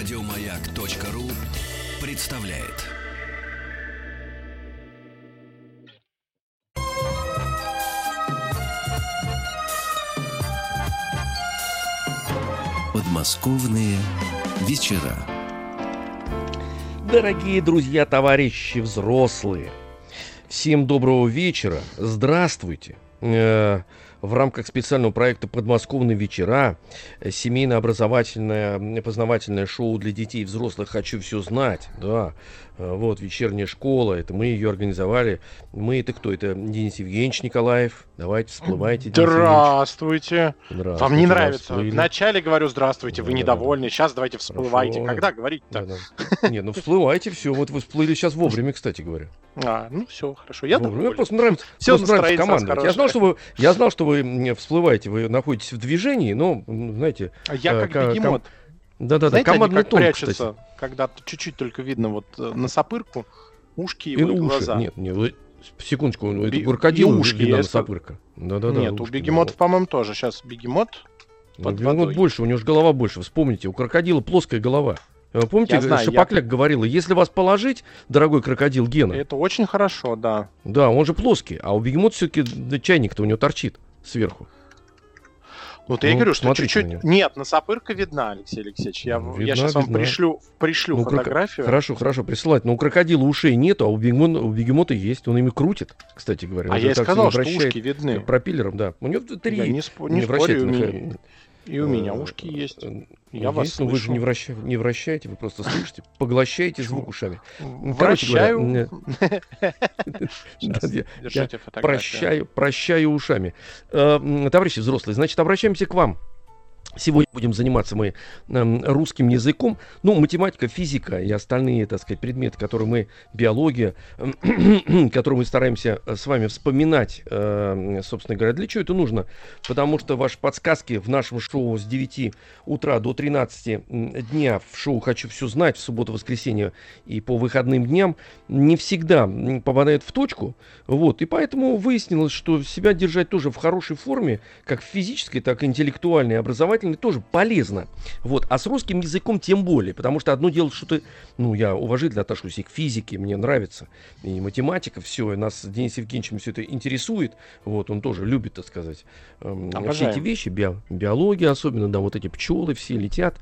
Радиомаяк.ру представляет. Подмосковные вечера. Дорогие друзья, товарищи взрослые, всем доброго вечера, здравствуйте. В рамках специального проекта «Подмосковные вечера» семейно-образовательное познавательное шоу для детей и взрослых «Хочу все знать». Да, э, вот вечерняя школа, это мы ее организовали. Мы это кто? Это Денис Евгеньевич Николаев. Давайте, всплывайте. Денис здравствуйте. здравствуйте. Вам не нравится? Вначале говорю здравствуйте, вы да, недовольны. Да. Сейчас давайте всплывайте. Хорошо. Когда говорить-то? Да, да. Не, ну всплывайте, все. Вот вы всплыли сейчас вовремя, кстати говоря. А, ну все, хорошо. Я ну, Мне просто нравится, все просто нравится команда. Я знал, что вы, я знал, что вы всплываете, вы находитесь в движении, но, знаете... А я э, как бегемот. Да-да-да, командный тон, прячутся, кстати. когда чуть-чуть только видно вот э, на сапырку, ушки и, и уши. глаза. Нет, нет, секундочку, Би... это крокодил ушки на сапырка. Да-да-да. Нет, у бегемотов, по-моему, тоже. Сейчас бегемот под бегемот водой. больше, у него же голова больше. Вспомните, у крокодила плоская голова. Помните, я знаю, Шапокляк я... говорила, если вас положить, дорогой крокодил Гена... Это очень хорошо, да. Да, он же плоский, а у бегемота все-таки чайник-то у него торчит сверху. Вот ну, я говорю, что чуть-чуть... Нет, носопырка видна, Алексей Алексеевич. Я, видна, я сейчас видна. вам пришлю, пришлю ну, фотографию. Хорошо, хорошо, присылать. Но у крокодила ушей нету, а у бегемота, у бегемота есть. Он ими крутит, кстати говоря. А я и сказал, что ушки видны. Пропеллером, да. У него три я не, спо- не спорю, и у меня ушки есть. Э, Я вас слышу. Вы же не, враща... не вращаете, вы просто слышите, поглощаете звук ушами. Вращаю. Прощаю, прощаю ушами. Э, товарищи взрослые, значит, обращаемся к вам. Сегодня будем заниматься мы э, русским языком. Ну, математика, физика и остальные, так сказать, предметы, которые мы, биология, которые мы стараемся э, с вами вспоминать, э, собственно говоря. Для чего это нужно? Потому что ваши подсказки в нашем шоу с 9 утра до 13 дня в шоу «Хочу все знать» в субботу-воскресенье и по выходным дням не всегда попадают в точку. Вот, и поэтому выяснилось, что себя держать тоже в хорошей форме, как физической, так и интеллектуальной, образовательной, образовательной тоже полезно. Вот. А с русским языком тем более. Потому что одно дело, что ты... Ну, я уважительно отношусь и к физике, мне нравится. И математика, все. И нас Денис Евгеньевич все это интересует. Вот, он тоже любит, так сказать, эм, все эти вещи. Био, биология особенно, да, вот эти пчелы все летят.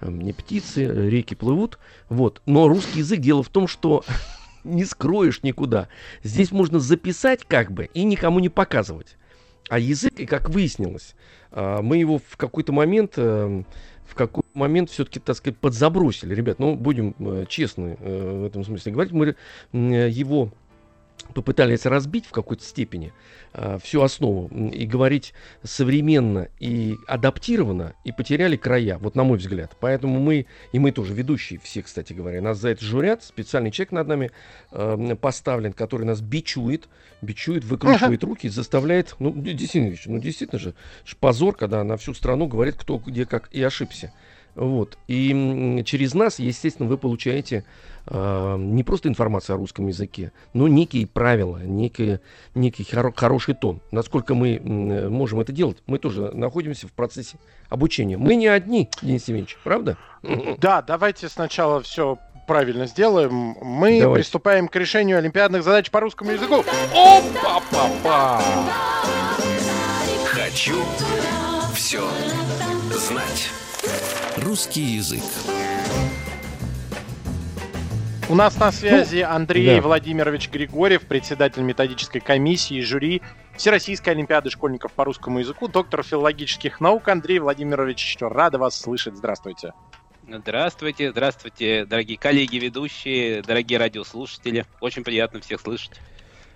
Эм, не птицы, реки плывут. Вот. Но русский язык, дело в том, что не скроешь никуда. Здесь можно записать как бы и никому не показывать. А язык, и как выяснилось, а, мы его в какой-то момент эм, в какой момент все-таки, так сказать, подзабросили. Ребят, ну, будем э, честны э, в этом смысле говорить. Мы его попытались разбить в какой-то степени э, всю основу и говорить современно и адаптированно, и потеряли края, вот на мой взгляд. Поэтому мы, и мы тоже ведущие все, кстати говоря, нас за это журят, специальный человек над нами э, поставлен, который нас бичует, бичует, выкручивает ага. руки, заставляет, ну, действительно, ну, действительно же, позор, когда на всю страну говорит, кто где как и ошибся. Вот. И через нас, естественно, вы получаете э, не просто информацию о русском языке, но некие правила, некий, некий хоро- хороший тон. Насколько мы э, можем это делать, мы тоже находимся в процессе обучения. Мы не одни, Денис Евгеньевич, правда? Да, давайте сначала все правильно сделаем. Мы Давайте. приступаем к решению олимпиадных задач по русскому языку. Опа-па-па! Хочу все знать. Русский язык. У нас на связи ну, Андрей да. Владимирович Григорьев, председатель методической комиссии и жюри Всероссийской Олимпиады школьников по русскому языку, доктор филологических наук. Андрей Владимирович, рада вас слышать. Здравствуйте. Здравствуйте, здравствуйте, дорогие коллеги ведущие, дорогие радиослушатели. Очень приятно всех слышать.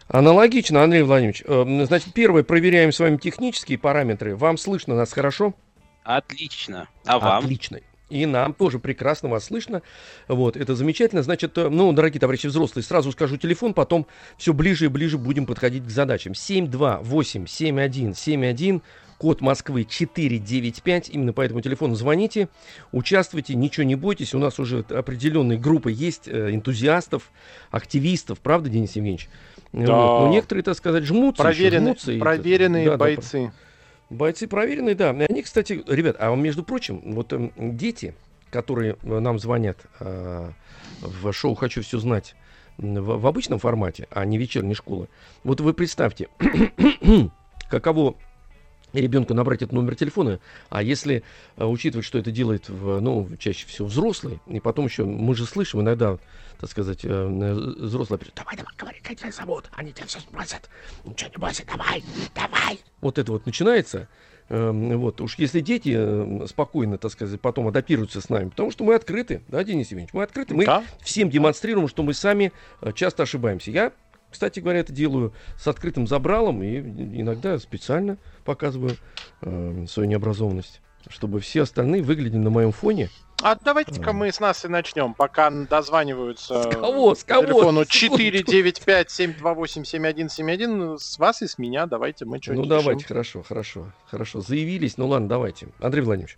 Аналогично, Андрей Владимирович. Э, значит, первое, проверяем с вами технические параметры. Вам слышно нас хорошо? Отлично. А вам? Отлично. И нам тоже прекрасно вас слышно. Вот, это замечательно. Значит, э, ну, дорогие товарищи взрослые, сразу скажу телефон, потом все ближе и ближе будем подходить к задачам. 728-7171, код Москвы 495. Именно по этому телефону звоните, участвуйте, ничего не бойтесь. У нас уже определенные группы есть э, энтузиастов, активистов, правда, Денис Евгеньевич? Да. Вот. Но некоторые, так сказать, жмутся. Проверенные, жмутся, проверенные и, да, бойцы. Да, Бойцы проверенные, да. Они, кстати, ребят, а между прочим, вот э, дети, которые э, нам звонят э, в шоу «Хочу все знать» в, в обычном формате, а не вечерней школы. Вот вы представьте, каково ребенку набрать этот номер телефона, а если а, учитывать, что это делает, в, ну, чаще всего взрослый, и потом еще, мы же слышим иногда, так сказать, э, э взрослый, давай, давай, говори, как тебя зовут, они тебя все спросят, ничего не бойся, давай, давай. Вот это вот начинается, э, вот, уж если дети э, спокойно, так сказать, потом адаптируются с нами, потому что мы открыты, да, Денис Евгеньевич, мы открыты, мы да. всем демонстрируем, что мы сами э, часто ошибаемся. Я кстати говоря, это делаю с открытым забралом и иногда специально показываю э, свою необразованность, чтобы все остальные выглядели на моем фоне. А давайте-ка мы с нас и начнем, пока дозваниваются с кого? С кого? телефону 495-728-7171. С вас и с меня давайте мы что-нибудь Ну давайте, решим. хорошо, хорошо, хорошо. Заявились, ну ладно, давайте. Андрей Владимирович.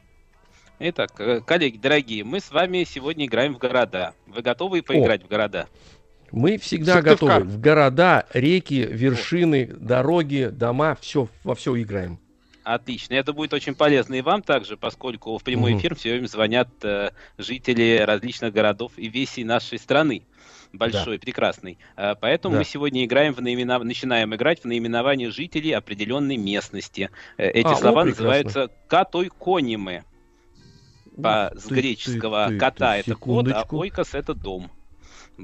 Итак, э, коллеги, дорогие, мы с вами сегодня играем в города. Вы готовы поиграть О. в города? Мы всегда готовы. В города, реки, вершины, дороги, дома, все, во все играем. Отлично. Это будет очень полезно и вам также, поскольку в прямой эфир все время звонят э, жители различных городов и весей нашей страны. Большой, да. прекрасный. Э, поэтому да. мы сегодня играем в наименов... начинаем играть в наименование жителей определенной местности. Э, эти а, слова о, называются катойконимы. По, с греческого ты, ты, кота ты, это кот, а ойкос это дом.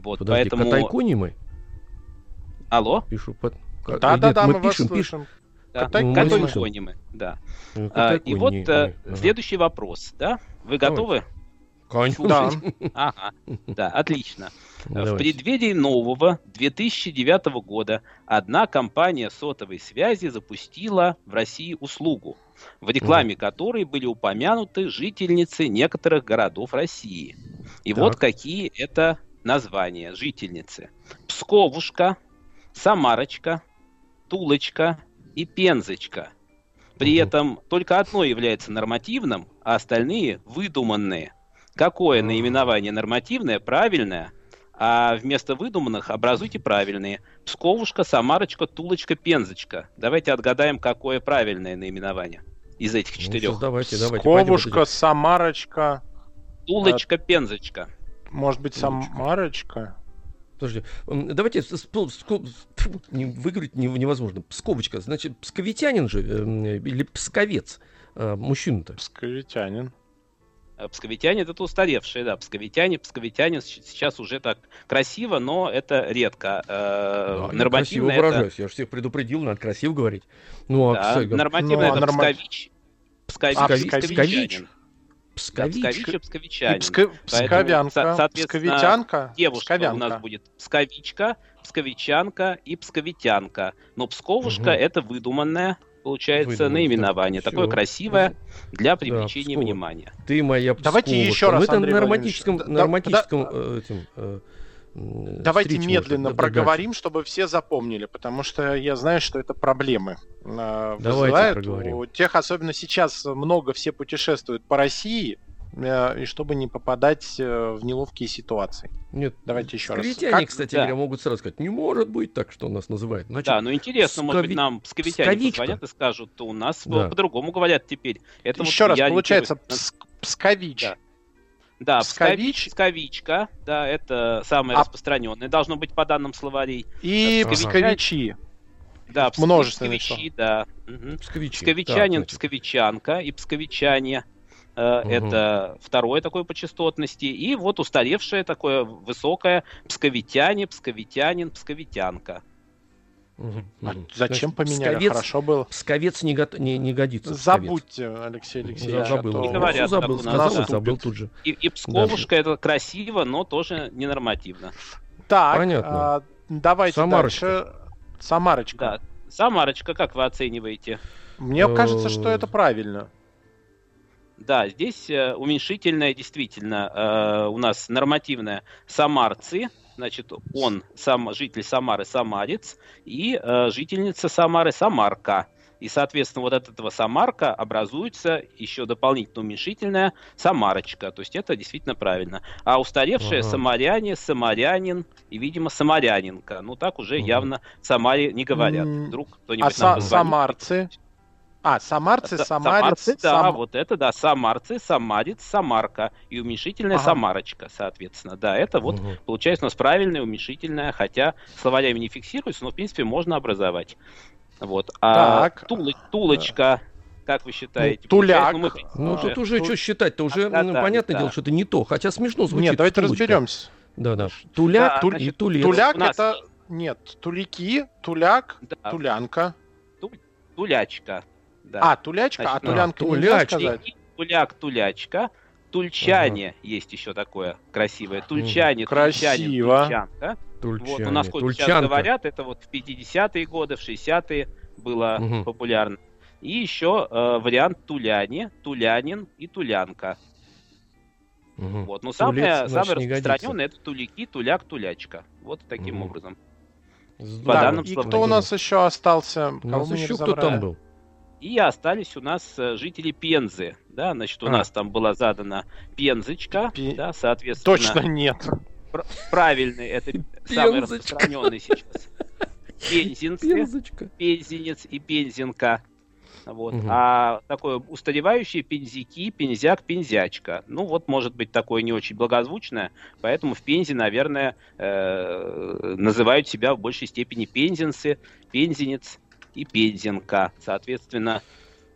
Вот, Подожди, поэтому... Катайконимы? Алло? Пишу под... Да, да, да, мы, мы пишем, пишем. Да. Катайконимы, да. Ну, а, и вот а, следующий вопрос, да? Вы готовы? Конечно. Да. Ага, да, отлично. Давайте. В преддверии нового 2009 года одна компания сотовой связи запустила в России услугу, в рекламе mm. которой были упомянуты жительницы некоторых городов России. И так. вот какие это названия жительницы. Псковушка, Самарочка, Тулочка и Пензочка. При этом только одно является нормативным, а остальные выдуманные. Какое наименование нормативное, правильное, а вместо выдуманных образуйте правильные. Псковушка, Самарочка, Тулочка, Пензочка. Давайте отгадаем, какое правильное наименование из этих ну, четырех. Ну, давайте, давайте. Псковушка, Самарочка, Тулочка, Пензочка. Может быть, Самарочка? Подожди, давайте не, выговорить невозможно. Псковочка, значит, псковитянин же э, или псковец э, мужчина-то? Псковитянин. Э, псковитяне это устаревшие, да, псковитяне, псковитяне сейчас уже так красиво, но это редко. Да, нормативно красиво это... выражаюсь, я же всех предупредил, надо красиво говорить. Ну, а да, пс... нормативно ну, а это норма... пскович. Пскович, а, пскович. Псковичка. Пскович псковичанин. Пско... Псковянка. Соответственно, Псковитянка. девушка Псковянка. у нас будет псковичка, псковичанка и псковитянка. Но псковушка угу. это выдуманное получается Выдумать, наименование. Да, Такое красивое для привлечения да, внимания. Ты моя Псковушка. Давайте еще раз, В этом норматическом, норматическом да, э, этим, э, Давайте медленно проговорим, чтобы все запомнили, потому что я знаю, что это проблемы э, Давайте проговорим. У тех, особенно сейчас, много все путешествуют по России, э, и чтобы не попадать э, в неловкие ситуации. Нет, давайте еще раз. Как... кстати да. говоря, могут сразу сказать, не может быть так, что нас называют. Значит, да, ну интересно, Пскови... может быть, нам псковитяне Псковичка. позвонят и скажут, у нас да. по-другому говорят теперь. Это еще вот раз, получается, не... Пскович. Да. Да, Пскович. Псковичка, да, это самое а... распространенное, должно быть по данным словарей. И псковичи. Да, множественные псковичи, да. Угу. Псковичи. Псковичанин, да, псковичанка и псковичане. Э, угу. Это второе такое по частотности. И вот устаревшее такое высокое псковитяне, псковитянин, псковитянка. Угу. А зачем поменяли? Псковец, Хорошо было. Псковец не, го- не, не годится. Забудьте, Алексей Алексеевич. Забыл. А то... Не говорят, забыл, сказал, да. забыл тут же. И, и Псковушка да. это красиво, но тоже ненормативно. Так, Понятно. А, давайте Самарочка. дальше. Самарочка. Да. Самарочка, как вы оцениваете? Мне кажется, что это правильно. Да, здесь э, уменьшительное действительно э, у нас нормативное самарцы, значит, он сам житель Самары Самарец и э, жительница Самары Самарка. И, соответственно, вот от этого Самарка образуется еще дополнительно уменьшительная Самарочка. То есть это действительно правильно. А устаревшая ага. Самаряне, Самарянин и, видимо, Самарянинка. Ну, так уже ага. явно Самаре не говорят. Вдруг кто-нибудь а нам са- Самарцы? А, самарцы, самарец, самарцы, да, сам... вот это, да, самарцы, самарец, самарка и уменьшительная ага. самарочка, соответственно. Да, это вот угу. получается у нас правильное уменьшительное, хотя словарями не фиксируется, но в принципе можно образовать. Вот. А так. Тул, тулочка, как вы считаете? Ну, туляк. Ну, мы... ну тут уже Ту... что считать-то уже, а, ну, да, понятное да. дело, что это не то, хотя смешно звучит. Нет, давайте тулочка. разберемся. Да, да. Туляк да, туль... значит, и тулец. Туляк нас... это... Нет, тулики, туляк, да. тулянка. Ту... Тулячка. Да. А, тулячка, Значит, а тулянка а, сказать? Туляк, тулячка. Тульчане ага. есть еще такое красивое. Тульчане, Красиво. тульчане, тульчанка. Тульчане, вот у нас сколько сейчас говорят, это вот в 50-е годы, в 60-е было угу. популярно. И еще э, вариант туляне, тулянин и тулянка. Угу. Вот. Но самое, самое распространенное это тулики, туляк, тулячка. Вот таким угу. образом. По да, и кто у нас еще остался? У нас еще кто там был? И остались у нас э, жители Пензы. Да, значит, у а. нас там была задана Пензочка, Пи... да, соответственно. Точно нет. Пр- правильный, это самый распространенный сейчас. Пензинцы, Пензочка. Пензенец и Пензенка. Вот. Угу. А такое устаревающее пензяки, пензяк, пензячка. Ну вот, может быть, такое не очень благозвучное, поэтому в Пензе, наверное, э, называют себя в большей степени пензенцы, пензенец, и Пензенка. Соответственно,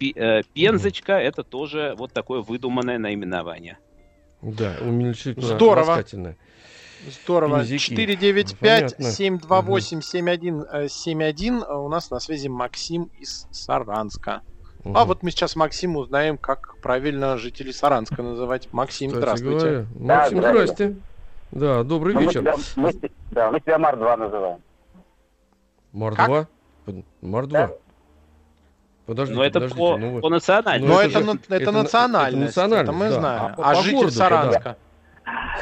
э, Пензочка это тоже вот такое выдуманное наименование. Да, уменьшительно Здорово. Здорово. 495-728-7171. У нас на связи Максим из Саранска. Угу. А вот мы сейчас Максим узнаем, как правильно жителей Саранска называть. Максим, Кстати здравствуйте. Говоря, Максим, да, здрасте. Да, добрый ну, вечер. Мы тебя, мы, да, мы тебя Мар-2 называем. Мар-2? Мордва. Подождите, Но это подождите, по, ну, по национальности. Но, Но это, это, это, это национальность. Это, это мы да. знаем. А, а по житель городу, Саранска? Да.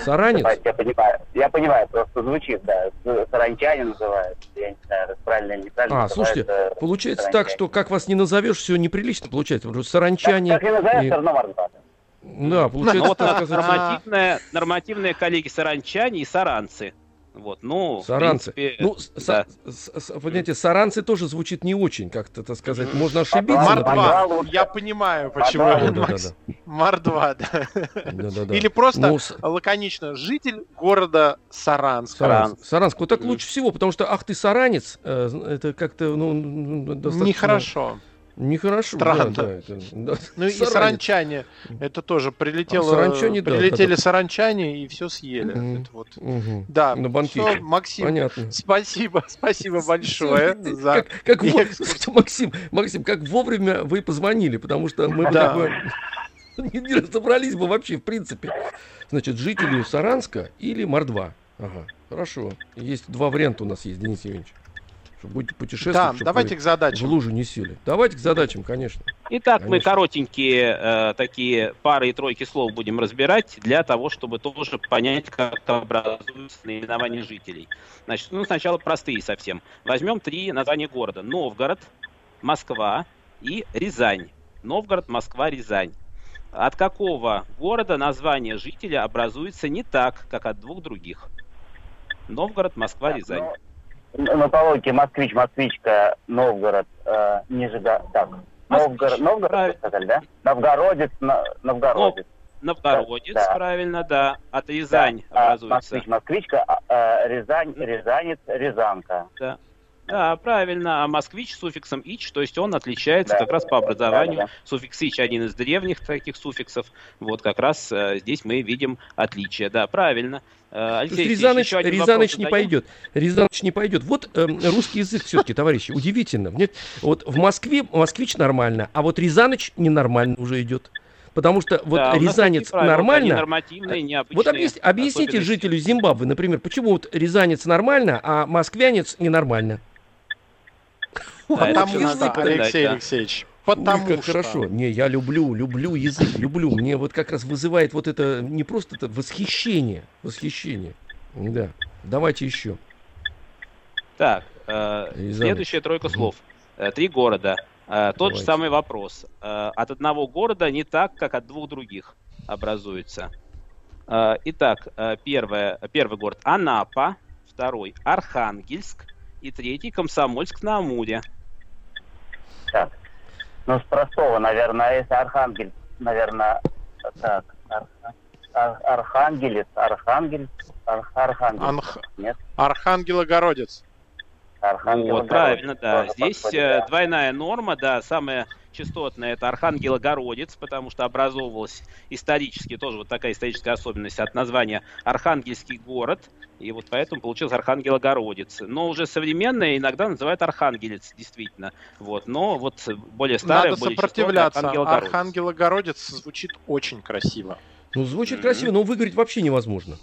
Саранец? Я понимаю, я понимаю, просто звучит, да. Саранчане называют. Я не знаю, правильно или неправильно. А, слушайте, получается так, что как вас не назовешь, все неприлично получается. Потому что саранчане... Как, как не назовешь, и... все равно Мордва. Да, получается, ну, вот так сказать. Нормативные, нормативные коллеги саранчане и саранцы. Вот, ну, саранцы. принципе, ну, да. с, с, понимаете, саранцы тоже звучит не очень, как-то, так сказать, можно ошибиться. Мар-2, я понимаю, почему. Мар-2, да. Или просто ну, лаконично, житель города Саранск. Саранск. Саранск, вот так лучше всего, потому что, ах ты, саранец, э, это как-то, ну, достаточно... Нехорошо. Нехорошо. Странно. Да, да, это, да. Ну и саранчане. Это тоже прилетело. А саранчане, прилетели да, саранчане и все съели. Угу. Это вот. Угу. Да. На банкете. Все, Максим, Понятно. спасибо, спасибо большое за как, как Максим, Максим, как вовремя вы позвонили, потому что мы да. бы не, не разобрались бы вообще в принципе. Значит, жители Саранска или Мордва. Ага, хорошо. Есть два варианта у нас есть, Денис Евгеньевич чтобы будете путешествовать. Да, давайте к задачам. В лужу не сели. Давайте к задачам, конечно. Итак, конечно. мы коротенькие э, такие пары и тройки слов будем разбирать для того, чтобы тоже понять, как образуются наименования жителей. Значит, ну сначала простые совсем. Возьмем три названия города. Новгород, Москва и Рязань. Новгород, Москва, Рязань. От какого города название жителя образуется не так, как от двух других? Новгород, Москва, Рязань. Ну, на по москвич, москвичка, Новгород, э, Нижегород, так, Новгород, Новгород, сказали, да? Новгородец, на, Новгородец. Новгородец, да, правильно, да. От Рязань да. образуется. Москвич, москвичка, а, а, Рязань, Рязанец, Рязанка. Да. Да, правильно. А москвич с суффиксом ич, то есть он отличается да. как раз по образованию. Да, да. Суффикс ич один из древних таких суффиксов. Вот как раз э, здесь мы видим отличие. Да, правильно. Э, Алексей, Рязаныч, Рязаныч не пойдет. Рязаныч не пойдет. Вот э, русский язык все-таки, товарищи, удивительно. Нет, вот в Москве москвич нормально, а вот Рязаныч ненормально уже идет. Потому что вот да, рязанец нормально. Вот объясните, объясните жителю Зимбабве, например, почему вот рязанец нормально, а москвянец ненормально. Потому что, Алексей Алексеевич, Потому Ой, как что... хорошо. Не, я люблю, люблю язык, люблю. Мне вот как раз вызывает вот это не просто это восхищение, восхищение. Да. Давайте еще. Так, э, следующая тройка слов. Э, три города. Э, тот Давайте. же самый вопрос. Э, от одного города не так, как от двух других образуется. Э, итак, э, первое, первый город Анапа, второй Архангельск и третий Комсомольск на Амуре. Так, Ну, с простого, наверное, если Архангель, наверное, так, Ар- Архангелец, Архангель, Ар- Архангел, Анх... нет? Архангелогородец. Архангел. Вот, правильно, да. Тоже Здесь подходит, э, да. двойная норма, да, самая частотная это Архангелогородец, потому что образовывалась исторически, тоже вот такая историческая особенность от названия Архангельский город, и вот поэтому получился Архангелогородец. Но уже современное иногда называют Архангелец, действительно. Вот, но вот более старое, Надо более сопротивляться. частотное Архангелогородец. Архангелогородец звучит очень красиво. Ну, звучит Мгм. красиво, но выиграть вообще невозможно.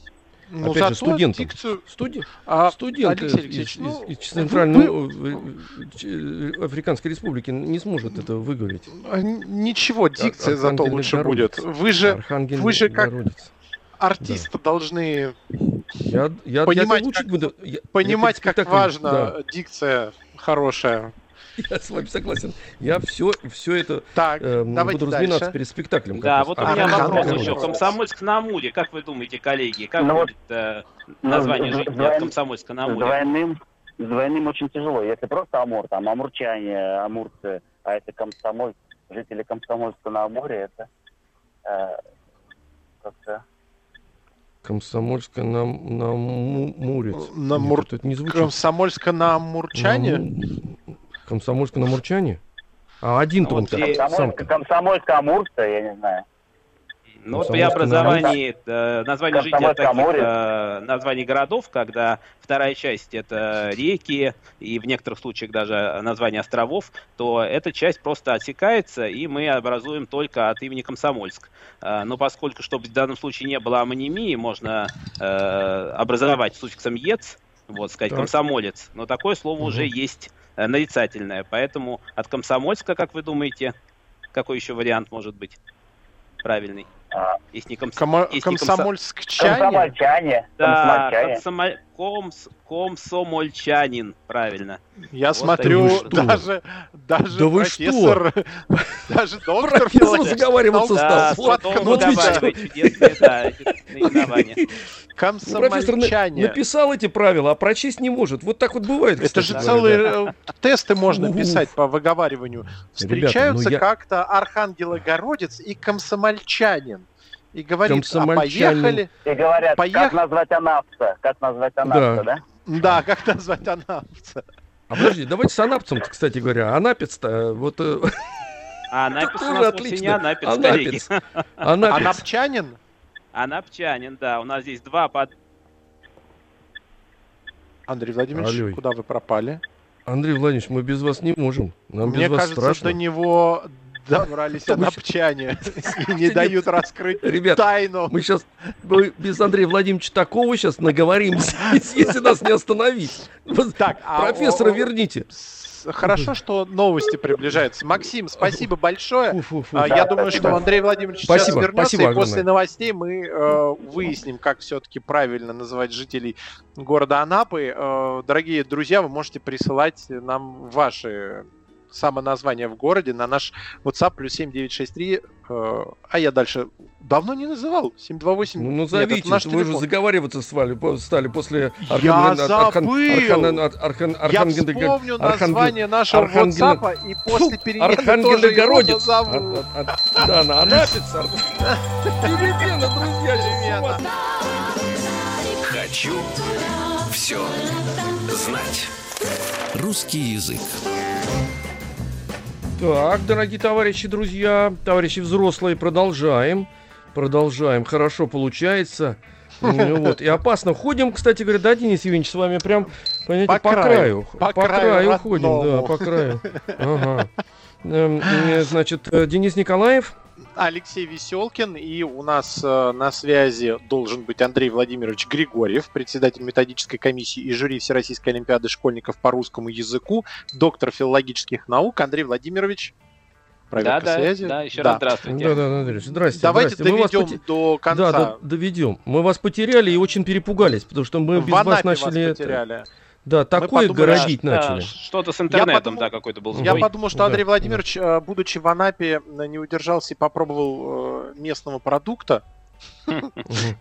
Ну, Опять же, зато студентам. дикцию... Студент, А, студент Алексей из, Алексеевич, из- ну, из вы- Центральной э, э, Африканской Республики не сможет это выговорить. а, Ничего, дикция зато Архангельный лучше городец. будет. Вы же Архангел вы же как Городец. Артисты должны Я, я, Понимать, я, как- буду, я- я понимать, перед как важно да, дикция хорошая. я с вами согласен. Я все, все это Так, э, давайте буду разминаться дальше. перед спектаклем. Да, вот у меня Архангелогородец. вопрос еще. Комсомольск на Амуре. Как вы думаете, коллеги, как Ну вот, будет э, ну, название с- жителей двойн- от Комсомольска на С Амуре? двойным, с двойным очень тяжело. Если просто Амур, там амурчане, амурцы, а это комсомоль, жители Комсомольска на Амуре, это э, как-то... Комсомольска на, на Му- Мурец. На Нет, Мур- это не звучит. Комсомольска на Амурчане? На Комсомольска на Мурчане? А один-то Ну, он здесь- сам Комсомольска, Комсомольска, Амурца, я не знаю. Ну вот при образовании э, названия жителей от таких э, названий городов, когда вторая часть это реки и в некоторых случаях даже название островов, то эта часть просто отсекается, и мы образуем только от имени Комсомольск. Э, но поскольку, чтобы в данном случае не было амонимии, можно э, образовать суффиксом «ец», вот, сказать Так. «комсомолец», но такое слово Мгм. уже есть э, нарицательное, поэтому от Комсомольска, как вы думаете, какой еще вариант может быть правильный? А, Если не комс- Комо- если не комсо- Комсомольскчане? Комсомольчане. Да, комсомольчане. комсомо- комс- комсомольчанин, правильно. Я Вот смотрю, что? даже, даже Да вы профессор, даже доктор заговариваться Ну, стал. Ну на- Комсомольчане. написал эти правила, а прочесть не может. Вот так вот бывает, Это же целые тесты можно писать по выговариванию. Встречаются ну я- как-то Архангелогородец и комсомольчанин. И говорит, а поехали... И говорят, Поех- как назвать анапса? Как назвать анапса, да? Да, как назвать анапца? А подожди, давайте с анапцем, кстати говоря. Анапец-то, вот э, А Анапец у нас вовсе не отлично. Анапец, коллеги. Анапец. Анапец. Анапчанин? Анапчанин, да. У нас здесь два под... Андрей Владимирович, Алло. куда вы пропали? Андрей Владимирович, мы без вас не можем. Нам Мне без вас кажется, страшно. до него добрались Потому анапчане и не дают раскрыть тайну. Мы сейчас без Андрея Владимировича такого сейчас наговоримся, если нас не остановить. Вот Так, а Профессора верните. Хорошо, что новости приближаются. Максим, спасибо большое. Фу-фу-фу. А, Да, Я думаю, спасибо. что Андрей Владимирович Спасибо, сейчас вернется, спасибо и огромное. после новостей мы э, выясним, как все-таки правильно называть жителей города Анапы. Э, дорогие друзья, вы можете присылать нам ваши самоназвания в городе на наш WhatsApp плюс 7963. э, а я дальше давно не называл. 728. Ну, Нет, назовите, это наш вы же телефон. заговариваться стали, стали после Я Архан- забыл! Архан- Архан- Я вспомню название нашего Архангела- WhatsApp и после перемены тоже Архангелогородец. Да, на Анапец. Ар- Перемена, друзья, Перемена. Хочу все знать. Русский язык. Так, дорогие товарищи, друзья, товарищи взрослые, продолжаем. Продолжаем. Хорошо получается. Ну Вот. И опасно. Ходим, кстати говоря, да, Денис Евгеньевич, с вами прям, понимаете, По по, краю. краю. По краю ходим, да, по краю. Ага. Эм, э, Значит, э, Денис Николаев. Алексей Веселкин, и у нас э, на связи должен быть Андрей Владимирович Григорьев, председатель методической комиссии и жюри Всероссийской Олимпиады школьников по русскому языку, доктор филологических наук. Андрей Владимирович, проверка Да, да, связи. да, еще Да. раз здравствуйте. Да, да, да, Андрей, здрасте. Давайте здрасте. Мы вас доведем поте- до конца. Да, да, доведем. Мы вас потеряли и очень перепугались, потому что мы В без вас начали это- потеряли. Да, такое подумали, городить Да, начали. Что-то с интернетом, подумал- да, какой-то был Я сбой. подумал, что Андрей да. Владимирович, э, будучи в Анапе, э, не удержался и попробовал э, местного продукта.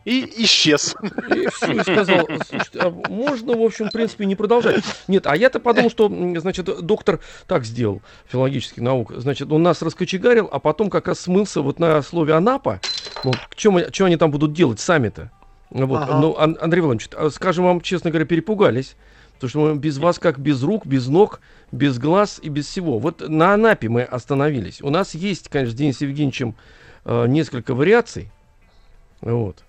И исчез. И все, и сказал, слушайте, а можно, в общем, в принципе, не продолжать. Нет, а я-то подумал, что, значит, доктор так сделал, филологических наук. Значит, он нас раскочегарил, а потом как раз смылся вот на слове «Анапа». Ну, что они там будут делать сами-то? Вот. Ага. Ну, Андрей Владимирович, а скажем вам, честно говоря, перепугались. Потому что мы без вас как без рук, без ног, без глаз и без всего. Вот на Анапе мы остановились. У нас есть, конечно, с Денисом Евгеньевичем э, несколько вариаций. Вот.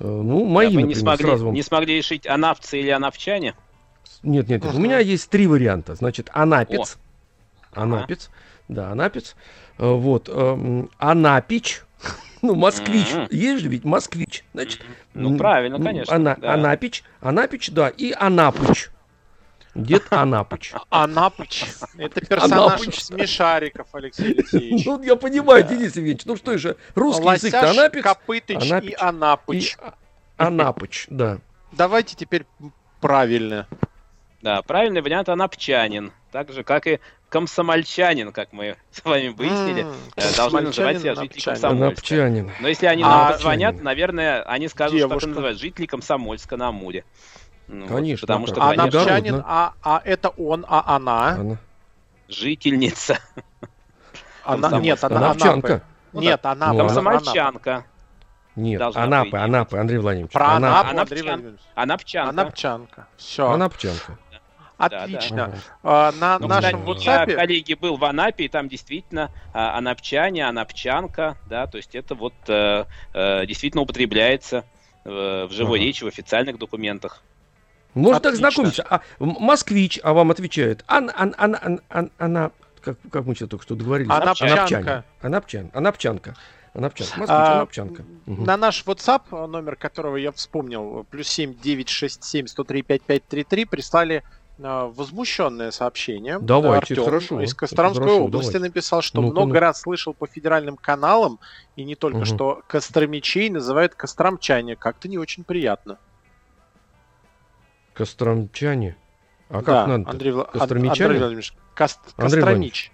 Э, ну, мои, да, вы не смогли, сразу вам... не смогли решить анапцы или анапчане? Нет, нет, нет. У меня есть три варианта. Значит, анапец. О. Анапец. Ага. Да, анапец. Э, вот. Эм, анапич. Ну, москвич. Mm-hmm. Есть же ведь москвич. Значит, ну, правильно, конечно. Ана, да. Анапич. Анапич, да. И Анапыч. Дед Анапыч. Анапыч. Это персонаж Анапыч. смешариков, Алексей Алексеевич. Ну, я понимаю, Денис Евгеньевич. Ну что же, русский язык Анапич. Копытыч Анапич, и Анапыч. И Анапыч, да. Давайте теперь правильно. Да, правильный вариант анапчанин. Так же, как и комсомольчанин, как мы с вами выяснили, mm, должны называть себя жители Комсомольска. Но если они нам а, позвонят, наверное, они скажут, что называют жители Комсомольска на Амуре. Ну, Конечно. потому что, а конечно... а, а это он, а она? она. Жительница. Она, нет, она, Анапчанка. Ну, нет, она. Ну, Комсомольчанка. Нет, Анапы, Анапы, Андрей Владимирович. Про Анапу, Анапу Андрей Владимирович. Анапчанка. Анапчанка. Все. Анапчанка. Отлично. Да, да. на ну, нашем кстати, WhatsApp... Я, коллеги, был в Анапе, и там действительно а, анапчане, анапчанка, да, то есть это вот а, а, действительно употребляется а, в живой ага. речи, в официальных документах. Можно так знакомиться. А, москвич, а вам отвечает. Ан, ан, ан, ан, ан, она, как, как мы сейчас только что договорились. Анапчанка. Анапчан, Анапчанка. Анапчанка. Москвич, а, Анапчанка. Угу. На наш WhatsApp, номер которого я вспомнил, плюс 7 967 103 5533, прислали а, возмущенное сообщение. Давайте, Артем хорошо. Из Костромской хорошо, области давайте. написал, что ну много ну. раз слышал по федеральным каналам, и не только, угу. что костромичей называют костромчане. Как-то не очень приятно. Костромчане? А как да, надо? Андрей, Костромичане? Андрей Владимирович, Кост... Андрей Костромич.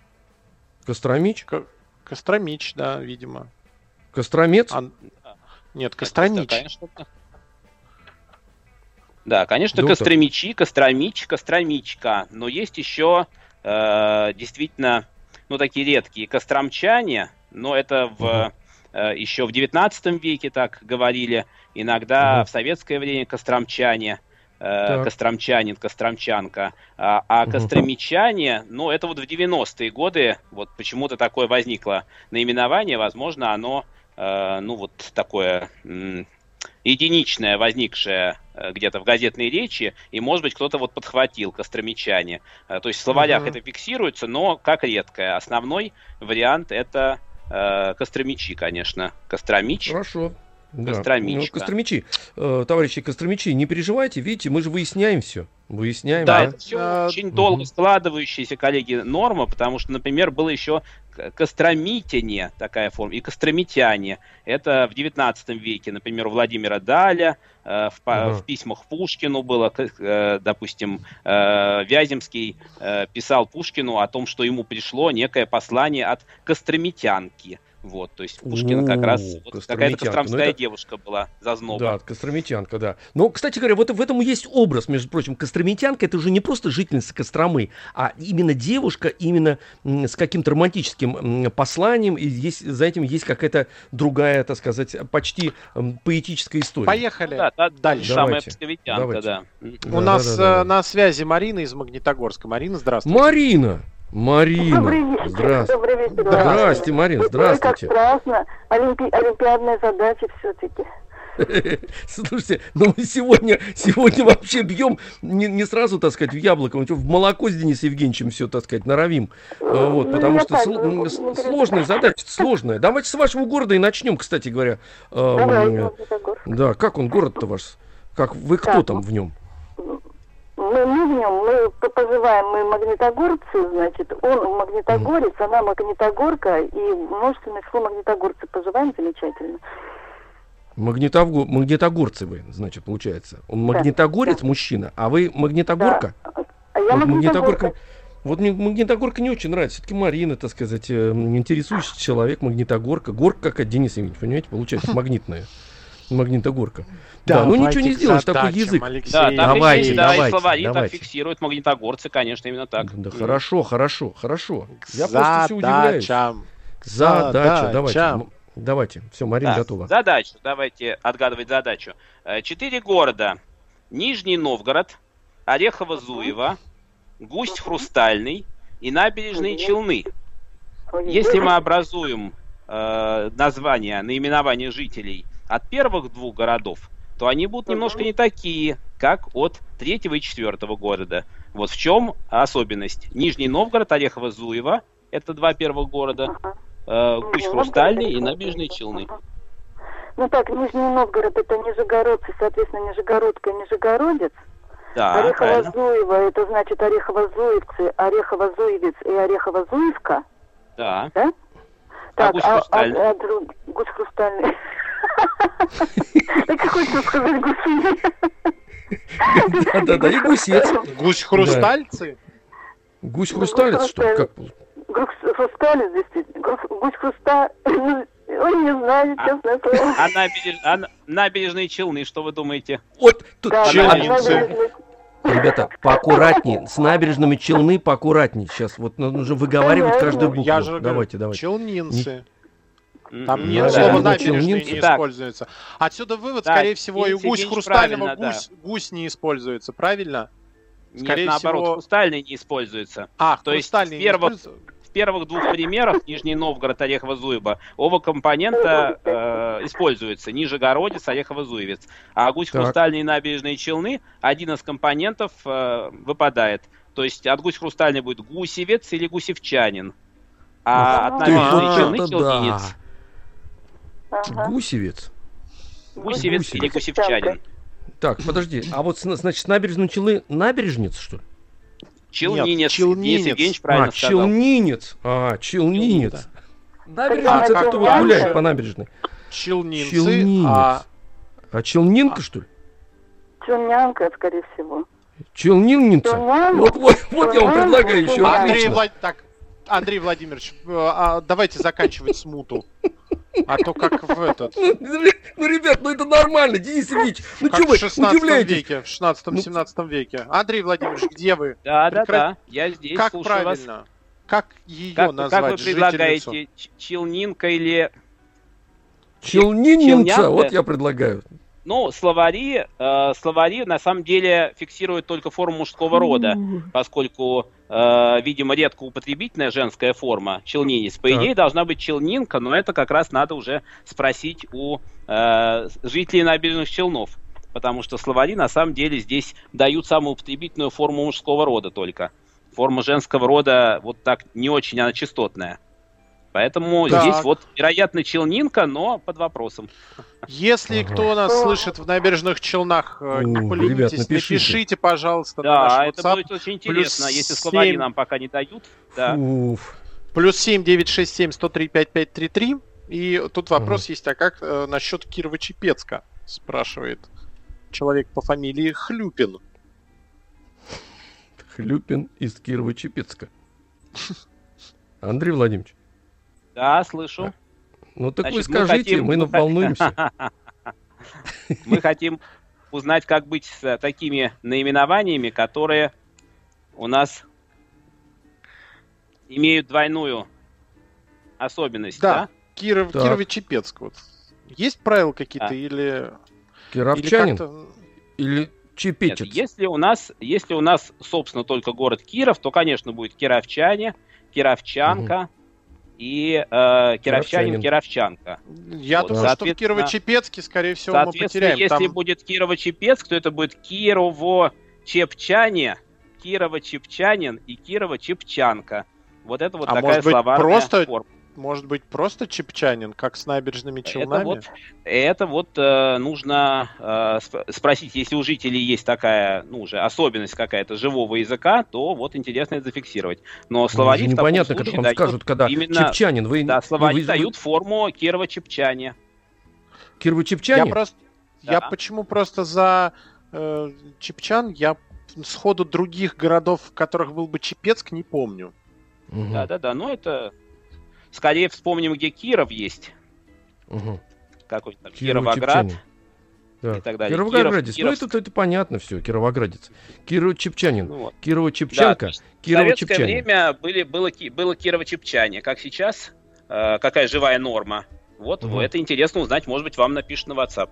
Костромич? К... Костромич, да, видимо. Костромец? Ан... Нет, Костромич. Да, конечно, Доктор. Костромичи, Костромич, Костромичка. Но есть еще э, действительно, ну, такие редкие костромчане, но это в... Угу. Э, еще в 19 веке так говорили, иногда угу. в советское время костромчане. Э, так. Костромчанин, Костромчанка. А, а угу. Костромичане, ну, это вот в 90-е годы, вот почему-то такое возникло наименование, возможно, оно, э, ну, вот такое м, единичное, возникшее э, где-то в газетной речи, и, может быть, кто-то вот подхватил Костромичане. Э, то есть в словарях угу. это фиксируется, но как редкое. Основной вариант это э, Костромичи, конечно. Костромич. Хорошо. Да. Костромичка. Ну, Костромичи. Э, товарищи Костромичи, не переживайте, видите, мы же выясняем все. Выясняем, да? Да, это все а, очень долго складывающаяся, коллеги, норма, потому что, например, было еще Костромитяне, такая форма, и Костромитяне. Это в 19 веке, например, у Владимира Даля, э, в, uh в письмах Пушкину было, э, допустим, э, Вяземский э, писал Пушкину о том, что ему пришло некое послание от Костромитянки. Вот, то есть Пушкина как раз вот какая-то костромская ну, это... девушка была, зазноба. Да, костромитянка, да. Но, кстати говоря, вот в этом есть образ, между прочим. Костромитянка это уже не просто жительница Костромы, а именно девушка, именно с каким-то романтическим посланием, и есть, за этим есть какая-то другая, так сказать, почти поэтическая история. Поехали да, да, дальше. Самая псковитянка, да. У нас да, да, да. на связи Марина из Магнитогорска. Марина, здравствуйте. Марина! Марина, добрый вечер. Здравствуйте. Добрый вечер. Здравствуйте, Марина, здравствуйте. Ой, как страшно. Олимпи... Олимпиадная задача все-таки. Слушайте, ну мы сегодня, сегодня вообще бьем не, не сразу, так сказать, в яблоко, мы в молоко с Денисом Евгеньевичем все, так сказать, норовим. А, вот, ну, потому что так, сл- ну, сложная задача, сложная. Давайте с вашего города и начнем, кстати говоря. Давай, да, как он, город-то ваш? Как, вы кто так, там в нем? Мы, мы в нем, мы поживаем, мы магнитогорцы, значит, он магнитогорец, mm. она магнитогорка, и множественное число магнитогорцы поживаем замечательно. Магнитогор... Магнитогорцы вы, значит, получается. Он магнитогорец, да. мужчина, а вы магнитогорка? Да. А я вот магнитогорка. Вот мне Магнитогорка не очень нравится. Все-таки Марина, так сказать, э, интересующий человек, Магнитогорка. Горка, как Денис Евгеньевич, понимаете, получается магнитная. Магнитогорка. Да, ну ничего не сделаешь, такой язык. Алексей. Да, там давайте, да, давайте, и словари давайте. там фиксируют магнитогорцы, конечно, именно так. Да, да хорошо, хорошо, хорошо. Я просто все удивляюсь. Задача, давайте. Давайте, все, Марина да, готова. Задачу, давайте отгадывать задачу. Э, четыре города. Нижний Новгород, Орехово-Зуево, Густь-Хрустальный и набережные Челны. Если мы образуем э, название, наименование жителей от первых двух городов, то они будут немножко не такие, как от третьего и четвертого города. Вот в чем особенность. Нижний Новгород, Орехово-Зуево, это два первых города, э, Гусь-Хрустальный и Набережные Челны. Ну так, Нижний Новгород это Нижегородцы, соответственно, Нижегородка и Нижегородец. Да, Орехово-Зуево, это значит Орехово-Зуевцы, Орехово-Зуевец и Орехово-Зуевка. Да. Да? Так, а, а, а, а гусь хрустальный. Так хочется сказать гуси. Да-да-да, и гусец. Гусь-хрустальцы? Гусь-хрусталец, что как? Гусь-хрусталец, действительно. Гусь-хруста... Ой, не знаю, а, честное слово. А, а набережные Челны, что вы думаете? Вот тут да, Челницы. Ребята, поаккуратнее. С набережными Челны поаккуратнее. Сейчас вот нужно выговаривать каждую букву. Я же давайте, давайте. Челнинцы. Там нет да, слова да, набережные не так. используется. Отсюда вывод, да, скорее всего, и гусь хрустального гусь, да. гусь не используется, правильно? Скорее Нет, наоборот, всего... хрустальный не используется. А, То хрустальный есть в первых, в первых двух примерах Нижний Новгород, Орехово-Зуево, оба компонента э, используются. Нижегородец, Орехово-Зуевец. А гусь хрустальный и набережные Челны один из компонентов э, выпадает. То есть от гусь хрустальный будет гусевец или гусевчанин. А от набережной Челны челнинец. Ага. Гусевец. Гусевец, Гусевец или гусевчанин. Так, подожди, а вот, значит, набережной Челны набережниц, что ли? Челнинец. Челнинец. Евгеньевич правильно а, сказал. Челнинец. А, Челнинец. Набережница, это кто вот гуляет по набережной. Челнинцы. Челнинец. А, а Челнинка, что ли? Челнянка, скорее всего. Челнинница. Вот, вот, вот я вам предлагаю еще. Андрей, Влад... так, Андрей Владимирович, э, а, давайте заканчивать смуту. А то как в этот... Ну, ну ребят, ну это нормально, Денис Ильич. Ну что вы в 16 удивляетесь? веке, в 16-17 ну... веке. Андрей Владимирович, где вы? Да, да, да, я здесь, Как правильно? Вас. Как ее как, назвать, Как вы предлагаете, Челнинка или... Челнинница, вот я предлагаю. Ну, словари, э, словари на самом деле фиксируют только форму мужского рода, поскольку, э, видимо, редко употребительная женская форма челнинец. По идее, должна быть челнинка, но это как раз надо уже спросить у э, жителей набережных Челнов. Потому что словари на самом деле здесь дают самую употребительную форму мужского рода только. Форма женского рода вот так не очень она частотная. Поэтому так. здесь вот, вероятно, Челнинка, но под вопросом. Если ага. кто нас слышит в набережных Челнах, э, не поленитесь, ребят, напишите. напишите, пожалуйста, да, на наш WhatsApp. это будет очень интересно, Плюс если словари 7... нам пока не дают. Да. Уф. Плюс 7 967 103 5533. И тут вопрос ага. есть, а как э, насчет Кирова-Чепецка? Спрашивает человек по фамилии Хлюпин. Хлюпин из Кирова-Чепецка. Андрей Владимирович. Да, слышу. Ну так Значит, вы скажите, мы, хотим... мы волнуемся. Мы хотим узнать, как быть с такими наименованиями, которые у нас имеют двойную особенность, да? да? Киров, так. Кирово-Чепецк. Вот. Есть правила какие-то а. или... Кировчанин? Или, или Чепечец? Нет, если у, нас, если у нас, собственно, только город Киров, то, конечно, будет Кировчане, Кировчанка, угу и э, Кировчанин, Кировчанка. Я вот, думаю, что в Кирово-Чепецке, скорее всего, мы потеряем. если там... будет Кирово-Чепецк, то это будет Кирово-Чепчане, Кирово-Чепчанин и Кирово-Чепчанка. Вот это вот а такая может быть, словарная просто форма может быть просто чепчанин, как с набережными Челнами? Это вот, это вот э, нужно э, спросить, если у жителей есть такая, ну уже особенность какая-то живого языка, то вот интересно это зафиксировать. Но ну, словари ну, непонятно, когда вам скажут, когда именно, чепчанин, вы да, словари вы, дают форму Кирова-Чепчане. Кирова-Чепчане? Я просто, да. я почему просто за э, Чепчан, я сходу других городов, в которых был бы Чепецк, не помню. Да-да-да, ну это... Скорее вспомним, где Киров есть. Угу. Какой-то там Кировоград. Да. И так далее. Кировоградец. Киров, ну, это, это понятно все, Кировоградец. Кирово-Чепчанин. Ну, вот. Кирово-Чепчанка. Да, Кирово-Чепчанин. В советское время были, было, было Кирово-Чепчане. Как сейчас? Э, какая живая норма? Вот, угу. это интересно узнать. Может быть, вам напишут на WhatsApp.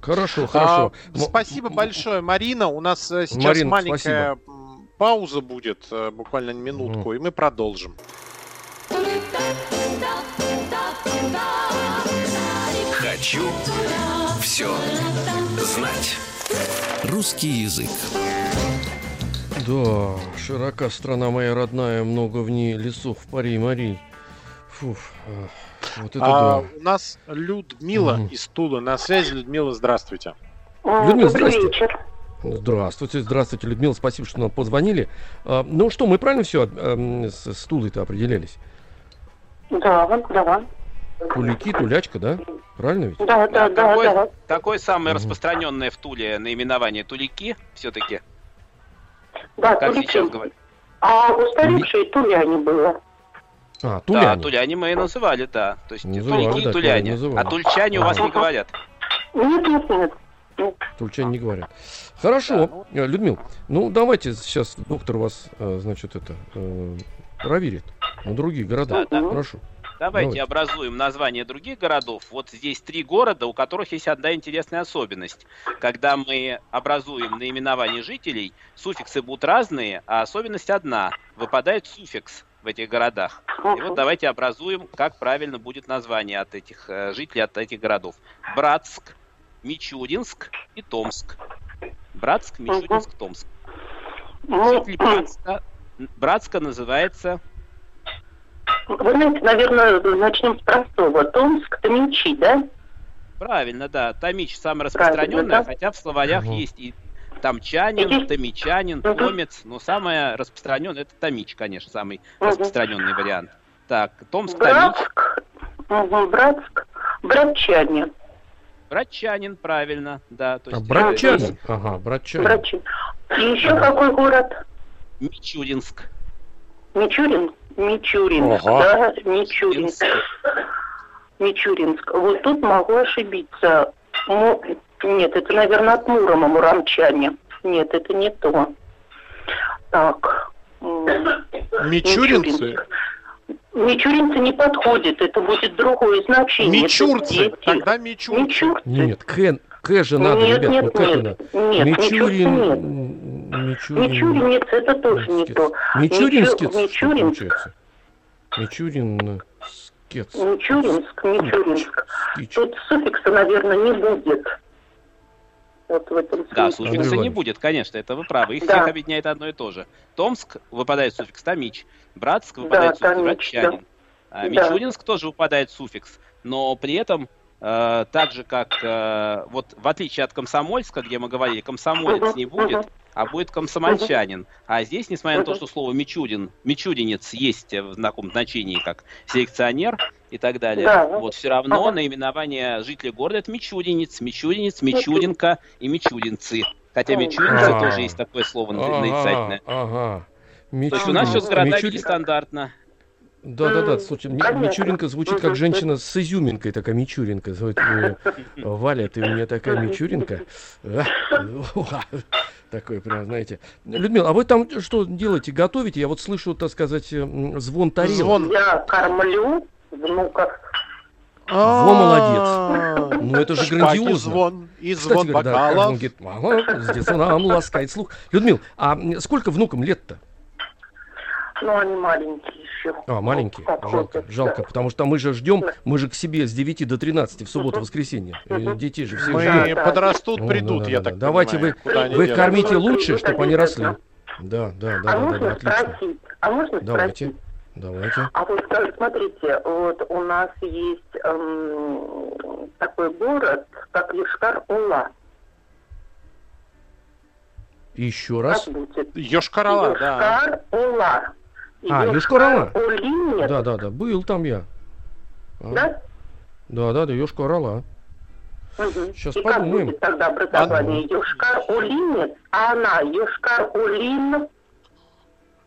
Хорошо, хорошо. А, спасибо большое, Марина. У нас э, сейчас Марин, маленькая спасибо. пауза будет, э, буквально минутку, угу. и мы продолжим. Хочу все знать. Русский язык. Да, широка страна моя родная, много в ней лесов, парей, морей. Фуф, вот это а, да. У нас Людмила угу. из Тулы на связи. Людмила, здравствуйте. Людмила, здравствуйте. Здравствуйте, здравствуйте, Людмила, спасибо, что нам позвонили. А, ну что, мы правильно все а, с, с Тулой-то определялись? Да, да. Тулики, тулячка, да? Правильно ведь? Да, да, да. Какое, да. какое самое угу. распространенное в Туле наименование? Тулики все-таки? Да, как тулики. сейчас говорят? А устаревшие туляне было. А, туляне. Да, туляне мы и называли, да. То есть называли, тулики и да, туляне. А тульчане у вас не говорят? Нет, нет, нет. Тульчане не говорят. Хорошо, да, ну... Э, Людмил, ну давайте сейчас доктор вас, э, значит, это э, проверит на другие города. Да, да. Хорошо. Давайте, Давайте образуем название других городов. Вот здесь три города, у которых есть одна интересная особенность. Когда мы образуем наименование жителей, суффиксы будут разные, а особенность одна. Выпадает суффикс в этих городах. И вот давайте образуем, как правильно будет название от этих э, жителей, от этих городов. Братск, Мичуринск и Томск. Братск, Мичуринск, Томск. Ну, Житель Братска, Братска называется... Вы знаете, наверное, начнем с простого. Томск, Томичи, да? Правильно, да. Томич самое распространенное, да? хотя в словарях угу. есть и Тамчанин, Томичанин, Томец, но самое распространенное это Томич, конечно, самый распространенный вариант. Так, Томск, Братск, Томич. Братск, Братчанин. Братчанин, правильно, да. То есть, а, братчанин? Есть... Ага, братчанин. Братчанин. И еще ага. какой город? Мичуринск. Мичурин? Мичуринск, ага. да, Мичуринск. Мичуринск. Вот тут могу ошибиться. Ну, нет, это, наверное, от Мурома, муромчане. Нет, это не то. Так. Мичуринцы? Мичуринцы не подходит, это будет другое значение. Мичурцы, тогда мичурцы. Мичурцы. Нет, Кен, К же надо, нет, ребят, нет, ну как нет, она? Нет, Мичурин... Нет. Мичурин... Мичуринец, это тоже не то. Мичуринскец, Мичуринск. Мичурин... Скец. Мичуринск, Мичуринск. Тут суффикса, наверное, не будет. Вот в этом да, суффикса не будет, конечно, это вы правы. Их да. всех объединяет одно и то же. Томск выпадает суффикс Томич, Братск выпадает да, суффикс Братчанин. Да. А Мичуринск да. тоже выпадает суффикс, но при этом э, так же, как э, вот в отличие от Комсомольска, где мы говорили, комсомолец не будет, а будет комсомольчанин. А здесь, несмотря на то, что слово Мичудин, Мичудинец есть в знакомом значении как селекционер и так далее, да. вот все равно ага. наименование жителей города это Мичудинец, Мичудинец, Мичудинка и Мичудинцы. Хотя Мичудинцы а тоже есть такое слово нарицательное. Ага. То есть у нас все с городами стандартно. Да, да, да. Слушай, Мичуринка звучит как женщина с изюминкой, такая Мичуринка. Валя, ты у меня такая Мичуринка. Такой прям, знаете. Людмила, а вы там что делаете? Готовите? Я вот слышу, так сказать, звон тарелок. Звон. Я кормлю внуков. Во, молодец. Ну это же грандиозно. звон, и звон бокалов. С детства нам ласкает слух. Людмил, а сколько внукам лет-то? Ну, они маленькие еще. А, маленькие? Ну, жалко, да. жалко, потому что мы же ждем, мы же к себе с 9 до 13 в субботу-воскресенье. Детей же все Мы ждем. подрастут, ну, придут, да, да, я да, так Давайте вы, вы кормите лучше, чтобы они росли. Да, да, да, а да, можно да, отлично. Спросить? А можно Давайте. спросить? Давайте. А вот смотрите, вот у нас есть эм, такой город, как Йошкар-Ола. Еще раз. Йошкар-Ола, да. Йошкар-Ола. А, Йошкар-Ола? Да, да, да, был там я. А? Да? Да, да, да, Йошкар-Ола. Угу. Сейчас И подумаем. как будет тогда образование? Йошкар-Олинец, а она Йошкар-Олин...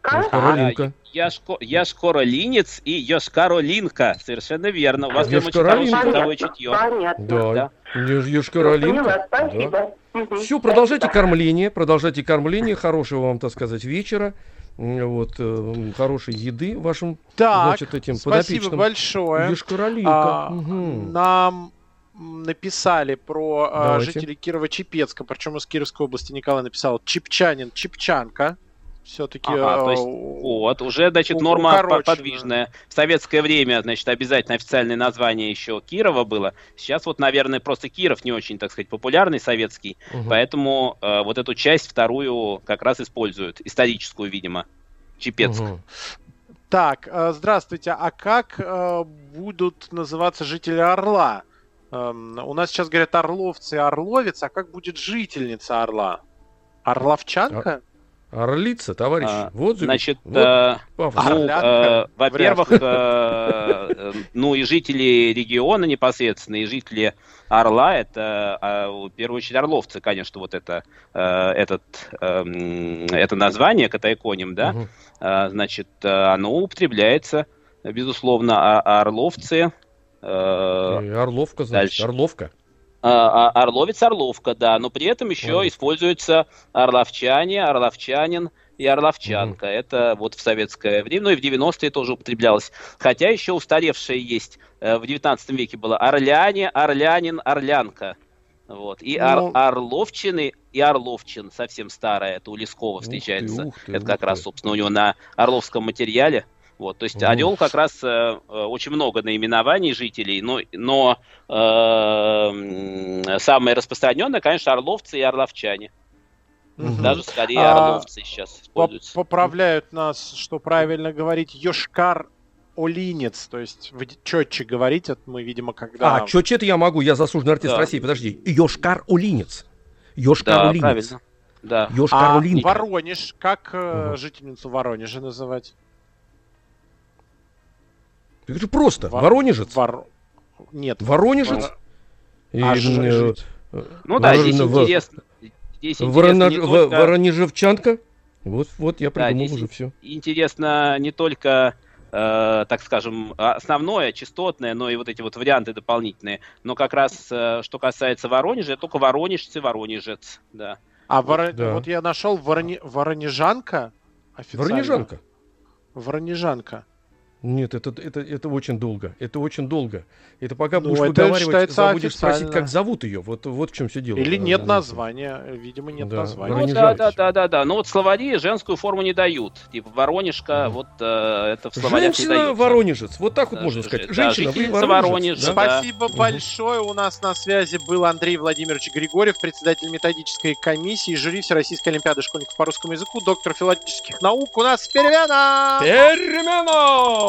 Йошкар-Олинка. Яшко, Яшкоролинец и Йошкаролинка. Совершенно верно. У вас прям очень хорошее цветовое чутье. Понятно. Да. да. Йошкаролинка. спасибо. Да. Угу. Все, продолжайте кормление. Продолжайте кормление. Хорошего вам, так сказать, вечера вот, э, хорошей еды вашим так, значит, этим спасибо большое. А, угу. Нам написали про а, жителей Кирова-Чепецка, причем из Кировской области Николай написал Чепчанин, Чепчанка все-таки... Ага, то есть, э, вот, уже, значит, норма укорочено. подвижная. В советское время, значит, обязательно официальное название еще Кирова было. Сейчас вот, наверное, просто Киров не очень, так сказать, популярный советский, угу. поэтому э, вот эту часть вторую как раз используют, историческую, видимо, Чепецк. Угу. Так, э, здравствуйте, а как э, будут называться жители Орла? Э, у нас сейчас говорят орловцы и орловец, а как будет жительница Орла? Орловчанка? Орлица, товарищ. А, вот, значит, вот, э, ну, э, во-первых, э, э, ну и жители региона непосредственно, и жители Орла, это э, в первую очередь орловцы, конечно, вот это, э, этот, э, это название, катайконим, да, угу. э, значит, оно употребляется, безусловно, орловцы. Э, Орловка, значит, дальше. Орловка. А, а, орловец, Орловка, да, но при этом еще mm. используются орловчане, орловчанин и орловчанка. Mm. Это вот в советское время, ну и в 90-е тоже употреблялось. Хотя еще устаревшее есть. Э, в 19 веке было орляне, орлянин, орлянка. Вот. И ор- ну. Орловчины и Орловчин, совсем старая, это у Лескова встречается. Ух ты, ух ты, это как ух раз, собственно, у него на Орловском материале. Вот, то есть Орел как раз э, э, очень много наименований жителей, но, но э, самое распространенное, конечно, орловцы и орловчане. Угу. Даже скорее а, орловцы сейчас используются. Поправляют нас, что правильно говорить, Йошкар Олинец, то есть вы четче говорить, это мы, видимо, когда... А, четче это я могу, я заслуженный артист да. России, подожди. Йошкар Олинец. Йошкар да, Олинец. правильно. Да. Йошкар а Воронеж, как угу. жительницу Воронежа называть? Это же просто. Вор... Воронежец. Вор... Нет. Воронежец. Вор... И, а, э, ну да, здесь в... интересно. Здесь Ворона... только... Воронежевчанка. Вот, вот я придумал да, уже все. Интересно не только э, так скажем, основное, частотное, но и вот эти вот варианты дополнительные. Но как раз, э, что касается Воронежа, только воронежцы, воронежец, да. А вор... да. вот я нашел вороне... воронежанка официально. Воронежанка. Воронежанка. Нет, это, это, это очень долго. Это очень долго. Это пока ну, будешь это выговаривать, забудешь спросить, как зовут ее. Вот, вот в чем все дело. Или нет названия. Видимо, нет да, названия. Ну, да, да, да, да, да. Ну вот словари женскую форму не дают. Типа Воронежка, mm. вот э, это в словарях Женщина не дается. Воронежец. Вот так вот да, можно сказать. Да, Женщина, вы Воронежец. Да? Спасибо да. большое. У нас на связи был Андрей Владимирович Григорьев, председатель методической комиссии, жюри Всероссийской Олимпиады школьников по русскому языку, доктор филологических наук. У нас перемена! Перемена!